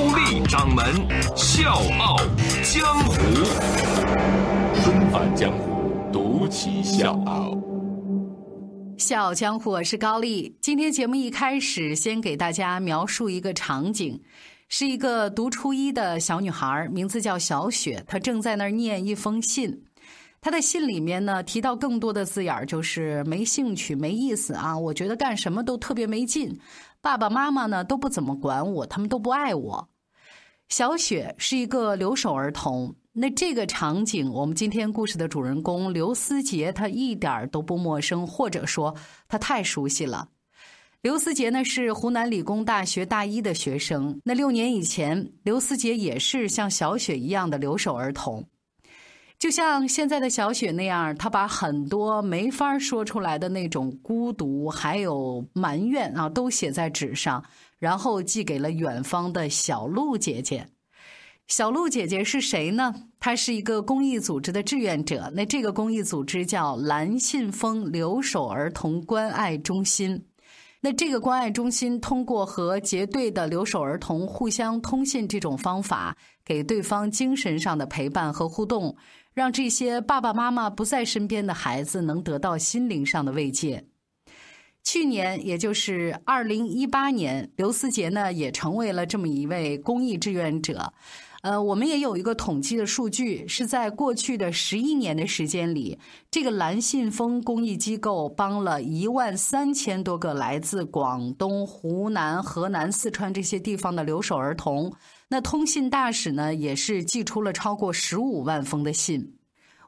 高丽掌门笑傲江湖，重返江湖，独骑笑傲。笑傲江湖，我是高丽。今天节目一开始，先给大家描述一个场景。是一个读初一的小女孩，名字叫小雪。她正在那儿念一封信，她的信里面呢提到更多的字眼儿，就是没兴趣、没意思啊。我觉得干什么都特别没劲，爸爸妈妈呢都不怎么管我，他们都不爱我。小雪是一个留守儿童，那这个场景，我们今天故事的主人公刘思杰，他一点都不陌生，或者说他太熟悉了。刘思杰呢是湖南理工大学大一的学生。那六年以前，刘思杰也是像小雪一样的留守儿童，就像现在的小雪那样，她把很多没法说出来的那种孤独还有埋怨啊，都写在纸上，然后寄给了远方的小鹿姐姐。小鹿姐姐是谁呢？她是一个公益组织的志愿者。那这个公益组织叫蓝信封留守儿童关爱中心。那这个关爱中心通过和结对的留守儿童互相通信这种方法，给对方精神上的陪伴和互动，让这些爸爸妈妈不在身边的孩子能得到心灵上的慰藉。去年，也就是二零一八年，刘思杰呢也成为了这么一位公益志愿者。呃，我们也有一个统计的数据，是在过去的十一年的时间里，这个蓝信封公益机构帮了一万三千多个来自广东、湖南、河南、四川这些地方的留守儿童。那通信大使呢，也是寄出了超过十五万封的信。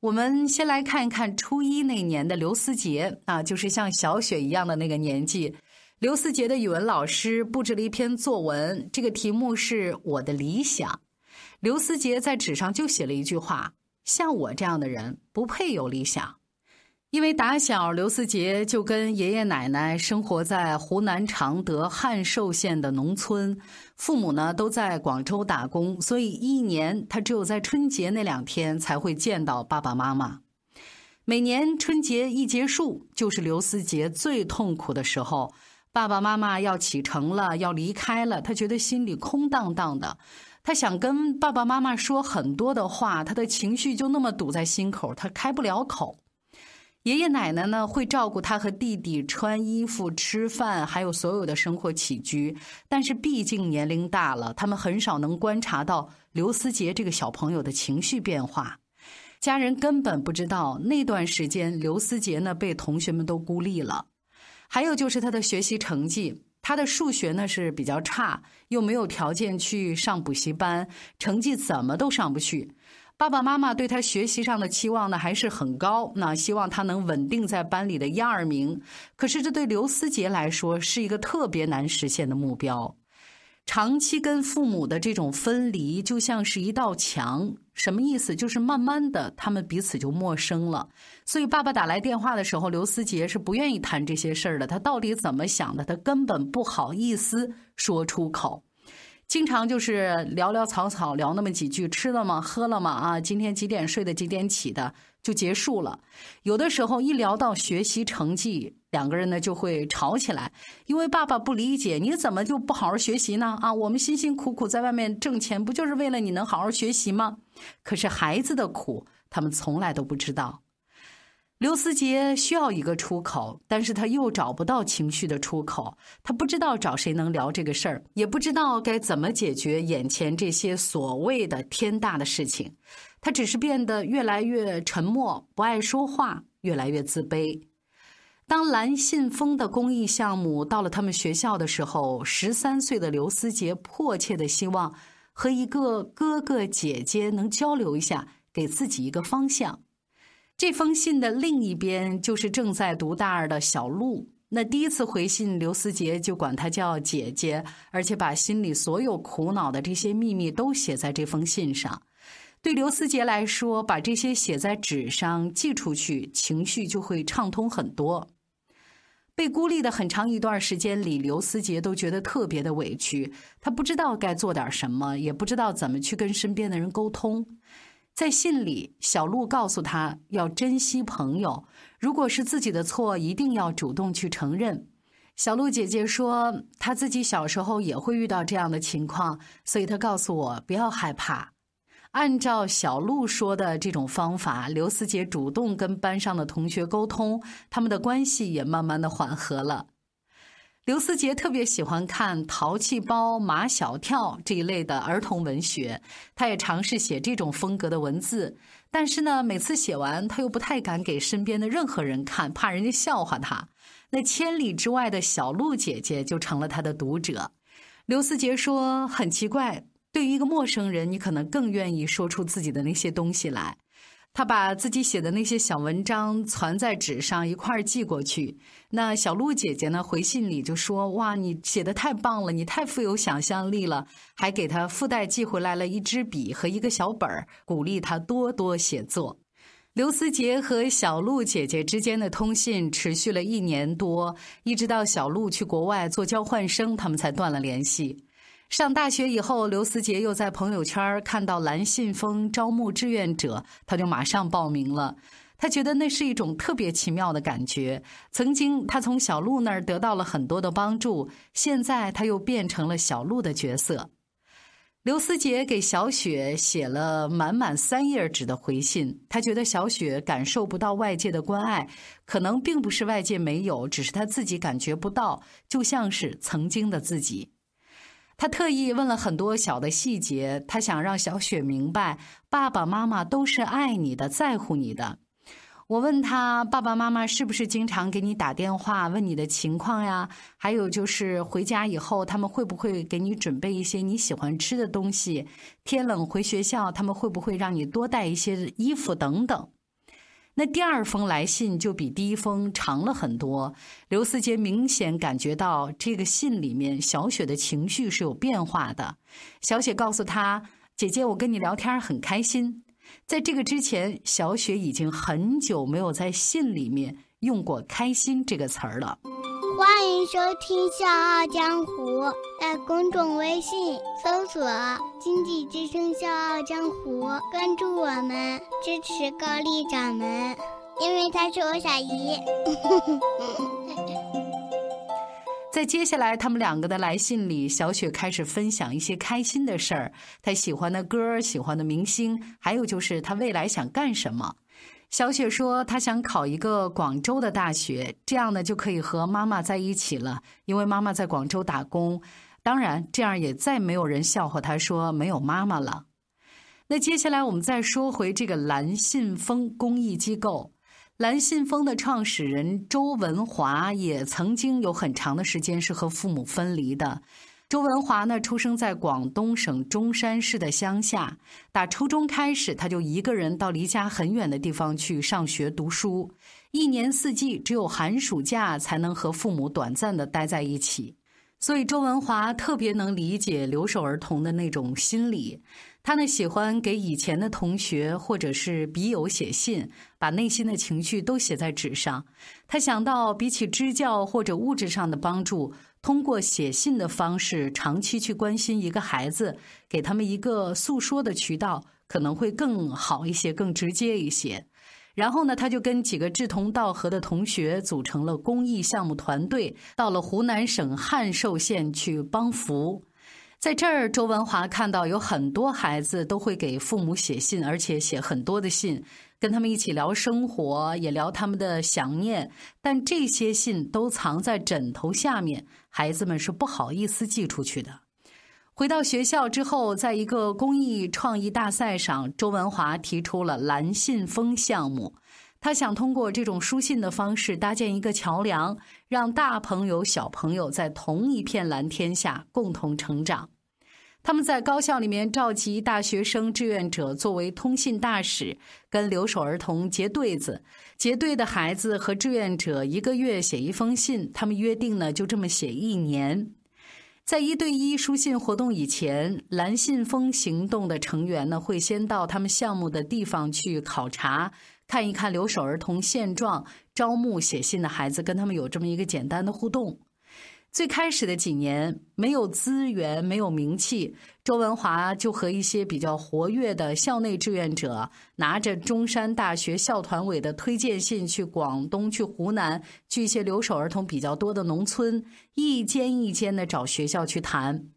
我们先来看一看初一那年的刘思杰啊，就是像小雪一样的那个年纪。刘思杰的语文老师布置了一篇作文，这个题目是我的理想。刘思杰在纸上就写了一句话：“像我这样的人不配有理想。”因为打小刘思杰就跟爷爷奶奶生活在湖南常德汉寿县的农村，父母呢都在广州打工，所以一年他只有在春节那两天才会见到爸爸妈妈。每年春节一结束，就是刘思杰最痛苦的时候。爸爸妈妈要启程了，要离开了，他觉得心里空荡荡的。他想跟爸爸妈妈说很多的话，他的情绪就那么堵在心口，他开不了口。爷爷奶奶呢会照顾他和弟弟穿衣服、吃饭，还有所有的生活起居。但是毕竟年龄大了，他们很少能观察到刘思杰这个小朋友的情绪变化。家人根本不知道那段时间刘思杰呢被同学们都孤立了。还有就是他的学习成绩。他的数学呢是比较差，又没有条件去上补习班，成绩怎么都上不去。爸爸妈妈对他学习上的期望呢还是很高，那希望他能稳定在班里的一二名。可是这对刘思杰来说是一个特别难实现的目标。长期跟父母的这种分离，就像是一道墙。什么意思？就是慢慢的，他们彼此就陌生了。所以爸爸打来电话的时候，刘思杰是不愿意谈这些事儿的。他到底怎么想的？他根本不好意思说出口。经常就是寥寥草草聊那么几句，吃了吗？喝了吗？啊，今天几点睡的？几点起的？就结束了。有的时候一聊到学习成绩，两个人呢就会吵起来，因为爸爸不理解你怎么就不好好学习呢？啊，我们辛辛苦苦在外面挣钱，不就是为了你能好好学习吗？可是孩子的苦，他们从来都不知道。刘思杰需要一个出口，但是他又找不到情绪的出口，他不知道找谁能聊这个事儿，也不知道该怎么解决眼前这些所谓的天大的事情，他只是变得越来越沉默，不爱说话，越来越自卑。当蓝信封的公益项目到了他们学校的时候，十三岁的刘思杰迫切的希望和一个哥哥姐姐能交流一下，给自己一个方向。这封信的另一边就是正在读大二的小鹿。那第一次回信，刘思杰就管她叫姐姐，而且把心里所有苦恼的这些秘密都写在这封信上。对刘思杰来说，把这些写在纸上寄出去，情绪就会畅通很多。被孤立的很长一段时间里，刘思杰都觉得特别的委屈，他不知道该做点什么，也不知道怎么去跟身边的人沟通。在信里，小鹿告诉他要珍惜朋友，如果是自己的错，一定要主动去承认。小鹿姐姐说，她自己小时候也会遇到这样的情况，所以她告诉我不要害怕。按照小鹿说的这种方法，刘思杰主动跟班上的同学沟通，他们的关系也慢慢的缓和了。刘思杰特别喜欢看《淘气包》《马小跳》这一类的儿童文学，他也尝试写这种风格的文字，但是呢，每次写完他又不太敢给身边的任何人看，怕人家笑话他。那千里之外的小鹿姐姐就成了他的读者。刘思杰说：“很奇怪，对于一个陌生人，你可能更愿意说出自己的那些东西来。”他把自己写的那些小文章攒在纸上一块寄过去。那小鹿姐姐呢？回信里就说：“哇，你写的太棒了，你太富有想象力了。”还给他附带寄回来了一支笔和一个小本儿，鼓励他多多写作。刘思杰和小鹿姐姐之间的通信持续了一年多，一直到小鹿去国外做交换生，他们才断了联系。上大学以后，刘思杰又在朋友圈看到蓝信封招募志愿者，他就马上报名了。他觉得那是一种特别奇妙的感觉。曾经他从小鹿那儿得到了很多的帮助，现在他又变成了小鹿的角色。刘思杰给小雪写了满满三页纸的回信，他觉得小雪感受不到外界的关爱，可能并不是外界没有，只是他自己感觉不到，就像是曾经的自己。他特意问了很多小的细节，他想让小雪明白，爸爸妈妈都是爱你的，在乎你的。我问他，爸爸妈妈是不是经常给你打电话问你的情况呀？还有就是回家以后，他们会不会给你准备一些你喜欢吃的东西？天冷回学校，他们会不会让你多带一些衣服等等？那第二封来信就比第一封长了很多。刘思杰明显感觉到这个信里面小雪的情绪是有变化的。小雪告诉他：“姐姐，我跟你聊天很开心。”在这个之前，小雪已经很久没有在信里面用过“开心”这个词儿了。欢迎收听《笑傲江湖》，在公众微信搜索“经济之声笑傲江湖”，关注我们，支持高丽掌门，因为她是我小姨。在接下来他们两个的来信里，小雪开始分享一些开心的事儿，她喜欢的歌、喜欢的明星，还有就是她未来想干什么。小雪说：“她想考一个广州的大学，这样呢就可以和妈妈在一起了。因为妈妈在广州打工，当然这样也再没有人笑话她说没有妈妈了。”那接下来我们再说回这个蓝信封公益机构。蓝信封的创始人周文华也曾经有很长的时间是和父母分离的。周文华呢，出生在广东省中山市的乡下。打初中开始，他就一个人到离家很远的地方去上学读书，一年四季只有寒暑假才能和父母短暂的待在一起。所以，周文华特别能理解留守儿童的那种心理。他呢，喜欢给以前的同学或者是笔友写信，把内心的情绪都写在纸上。他想到，比起支教或者物质上的帮助。通过写信的方式，长期去关心一个孩子，给他们一个诉说的渠道，可能会更好一些，更直接一些。然后呢，他就跟几个志同道合的同学组成了公益项目团队，到了湖南省汉寿县去帮扶。在这儿，周文华看到有很多孩子都会给父母写信，而且写很多的信。跟他们一起聊生活，也聊他们的想念，但这些信都藏在枕头下面，孩子们是不好意思寄出去的。回到学校之后，在一个公益创意大赛上，周文华提出了蓝信封项目。他想通过这种书信的方式搭建一个桥梁，让大朋友、小朋友在同一片蓝天下共同成长。他们在高校里面召集大学生志愿者作为通信大使，跟留守儿童结对子。结对的孩子和志愿者一个月写一封信，他们约定呢就这么写一年。在一对一书信活动以前，蓝信封行动的成员呢会先到他们项目的地方去考察，看一看留守儿童现状，招募写信的孩子，跟他们有这么一个简单的互动。最开始的几年没有资源，没有名气，周文华就和一些比较活跃的校内志愿者，拿着中山大学校团委的推荐信，去广东、去湖南、去一些留守儿童比较多的农村，一间一间的找学校去谈。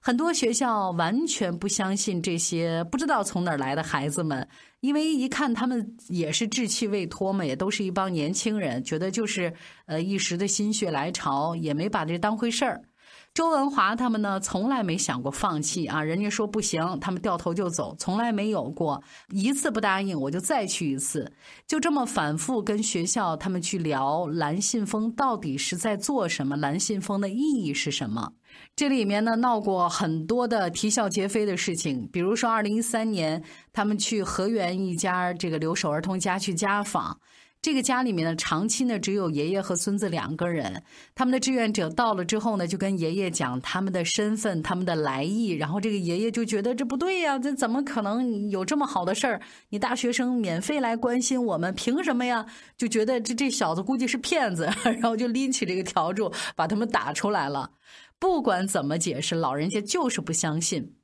很多学校完全不相信这些不知道从哪儿来的孩子们，因为一看他们也是稚气未脱嘛，也都是一帮年轻人，觉得就是呃一时的心血来潮，也没把这当回事儿。周文华他们呢，从来没想过放弃啊！人家说不行，他们掉头就走，从来没有过一次不答应，我就再去一次，就这么反复跟学校他们去聊蓝信封到底是在做什么，蓝信封的意义是什么。这里面呢闹过很多的啼笑皆非的事情，比如说二零一三年他们去河源一家这个留守儿童家去家访。这个家里面呢，长期呢只有爷爷和孙子两个人。他们的志愿者到了之后呢，就跟爷爷讲他们的身份、他们的来意。然后这个爷爷就觉得这不对呀，这怎么可能有这么好的事儿？你大学生免费来关心我们，凭什么呀？就觉得这这小子估计是骗子，然后就拎起这个笤帚把他们打出来了。不管怎么解释，老人家就是不相信。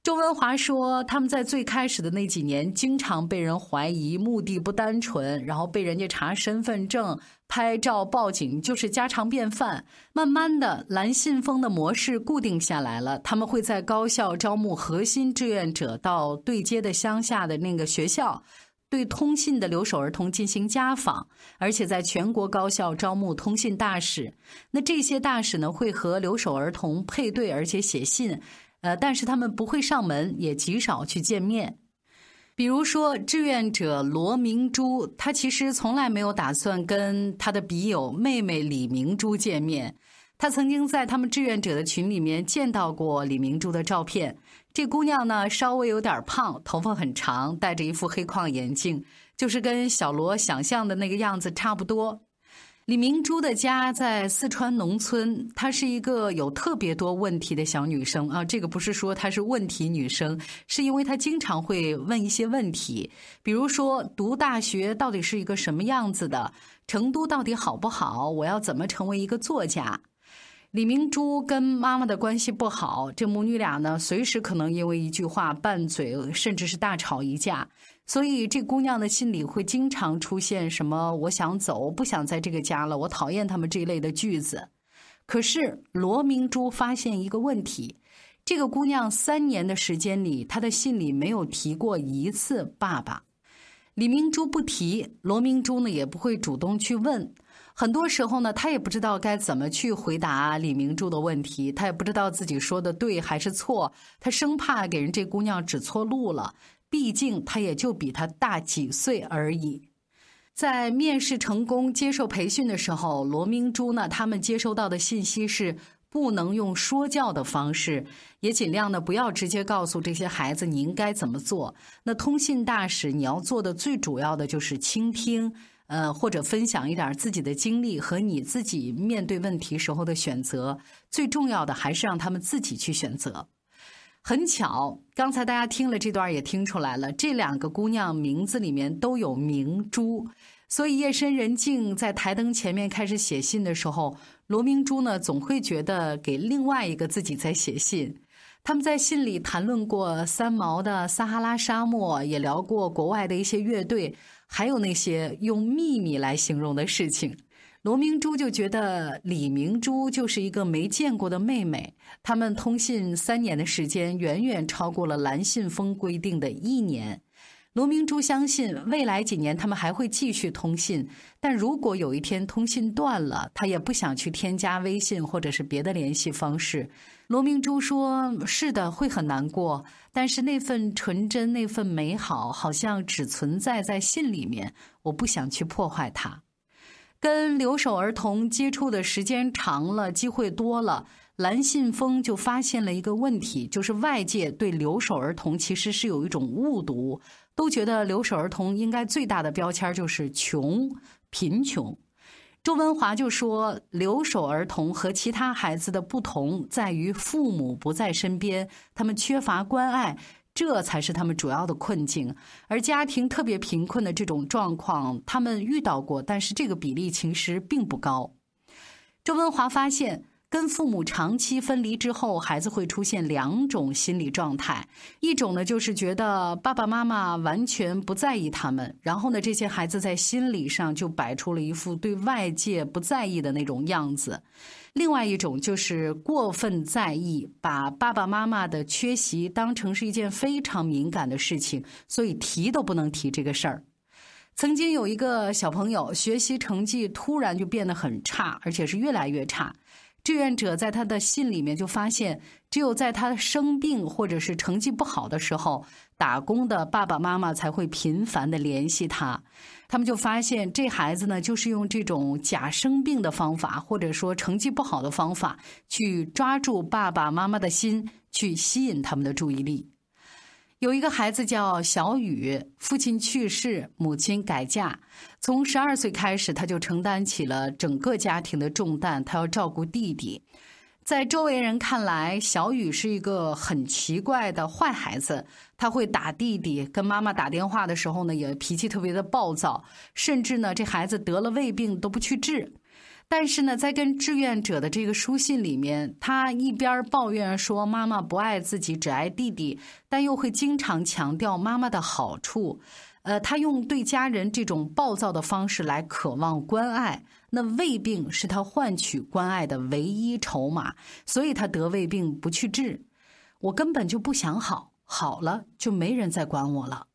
周文华说，他们在最开始的那几年，经常被人怀疑目的不单纯，然后被人家查身份证、拍照、报警，就是家常便饭。慢慢的，蓝信封的模式固定下来了。他们会在高校招募核心志愿者，到对接的乡下的那个学校，对通信的留守儿童进行家访，而且在全国高校招募通信大使。那这些大使呢，会和留守儿童配对，而且写信。呃，但是他们不会上门，也极少去见面。比如说，志愿者罗明珠，他其实从来没有打算跟他的笔友妹妹李明珠见面。他曾经在他们志愿者的群里面见到过李明珠的照片。这姑娘呢，稍微有点胖，头发很长，戴着一副黑框眼镜，就是跟小罗想象的那个样子差不多。李明珠的家在四川农村，她是一个有特别多问题的小女生啊。这个不是说她是问题女生，是因为她经常会问一些问题，比如说读大学到底是一个什么样子的，成都到底好不好，我要怎么成为一个作家。李明珠跟妈妈的关系不好，这母女俩呢，随时可能因为一句话拌嘴，甚至是大吵一架。所以，这姑娘的心里会经常出现什么“我想走，不想在这个家了，我讨厌他们”这一类的句子。可是，罗明珠发现一个问题：这个姑娘三年的时间里，她的信里没有提过一次爸爸。李明珠不提，罗明珠呢也不会主动去问。很多时候呢，他也不知道该怎么去回答李明珠的问题，他也不知道自己说的对还是错，他生怕给人这姑娘指错路了。毕竟他也就比他大几岁而已。在面试成功、接受培训的时候，罗明珠呢，他们接收到的信息是不能用说教的方式，也尽量呢不要直接告诉这些孩子你应该怎么做。那通信大使你要做的最主要的就是倾听，呃，或者分享一点自己的经历和你自己面对问题时候的选择。最重要的还是让他们自己去选择。很巧，刚才大家听了这段也听出来了，这两个姑娘名字里面都有明珠，所以夜深人静在台灯前面开始写信的时候，罗明珠呢总会觉得给另外一个自己在写信。他们在信里谈论过三毛的撒哈拉沙漠，也聊过国外的一些乐队，还有那些用秘密来形容的事情。罗明珠就觉得李明珠就是一个没见过的妹妹。他们通信三年的时间，远远超过了蓝信封规定的一年。罗明珠相信未来几年他们还会继续通信，但如果有一天通信断了，她也不想去添加微信或者是别的联系方式。罗明珠说：“是的，会很难过，但是那份纯真、那份美好，好像只存在在信里面。我不想去破坏它。”跟留守儿童接触的时间长了，机会多了，蓝信封就发现了一个问题，就是外界对留守儿童其实是有一种误读，都觉得留守儿童应该最大的标签就是穷、贫穷。周文华就说，留守儿童和其他孩子的不同在于父母不在身边，他们缺乏关爱，这才是他们主要的困境。而家庭特别贫困的这种状况，他们遇到过，但是这个比例其实并不高。周文华发现。跟父母长期分离之后，孩子会出现两种心理状态。一种呢，就是觉得爸爸妈妈完全不在意他们，然后呢，这些孩子在心理上就摆出了一副对外界不在意的那种样子。另外一种就是过分在意，把爸爸妈妈的缺席当成是一件非常敏感的事情，所以提都不能提这个事儿。曾经有一个小朋友学习成绩突然就变得很差，而且是越来越差。志愿者在他的信里面就发现，只有在他生病或者是成绩不好的时候，打工的爸爸妈妈才会频繁的联系他。他们就发现，这孩子呢，就是用这种假生病的方法，或者说成绩不好的方法，去抓住爸爸妈妈的心，去吸引他们的注意力。有一个孩子叫小雨，父亲去世，母亲改嫁。从十二岁开始，他就承担起了整个家庭的重担，他要照顾弟弟。在周围人看来，小雨是一个很奇怪的坏孩子，他会打弟弟，跟妈妈打电话的时候呢，也脾气特别的暴躁，甚至呢，这孩子得了胃病都不去治。但是呢，在跟志愿者的这个书信里面，他一边抱怨说妈妈不爱自己，只爱弟弟，但又会经常强调妈妈的好处。呃，他用对家人这种暴躁的方式来渴望关爱，那胃病是他换取关爱的唯一筹码，所以他得胃病不去治。我根本就不想好，好了就没人再管我了。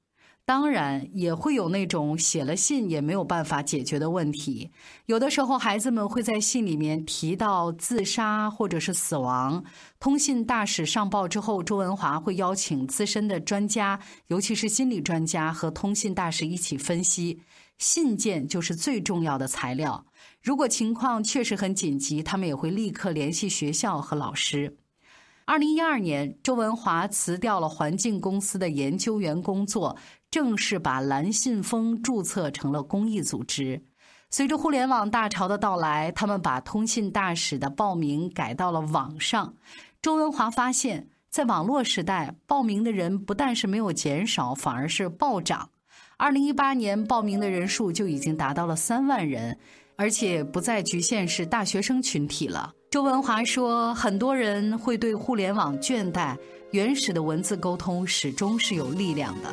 当然也会有那种写了信也没有办法解决的问题。有的时候，孩子们会在信里面提到自杀或者是死亡。通信大使上报之后，周文华会邀请资深的专家，尤其是心理专家和通信大使一起分析。信件就是最重要的材料。如果情况确实很紧急，他们也会立刻联系学校和老师。二零一二年，周文华辞掉了环境公司的研究员工作。正式把蓝信封注册成了公益组织。随着互联网大潮的到来，他们把通信大使的报名改到了网上。周文华发现，在网络时代，报名的人不但是没有减少，反而是暴涨。二零一八年，报名的人数就已经达到了三万人，而且不再局限是大学生群体了。周文华说，很多人会对互联网倦怠，原始的文字沟通始终是有力量的。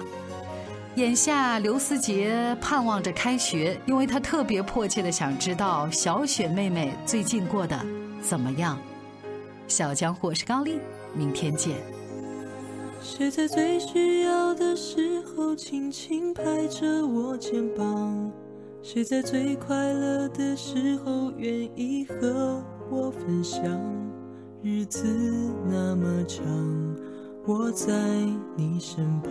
眼下，刘思杰盼望着开学，因为他特别迫切的想知道小雪妹妹最近过得怎么样。小江湖是高丽，明天见。谁在最需要的时候轻轻拍着我肩膀？谁在最快乐的时候愿意和我分享？日子那么长，我在你身旁。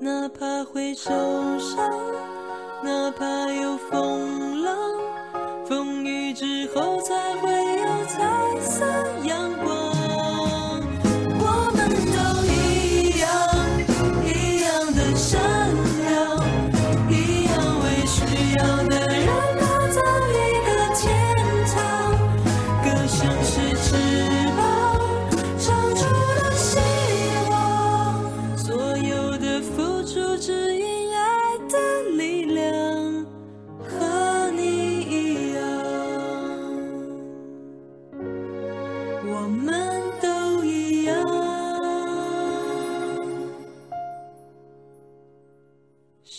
哪怕会受伤，哪怕有风浪，风雨之后才会有彩色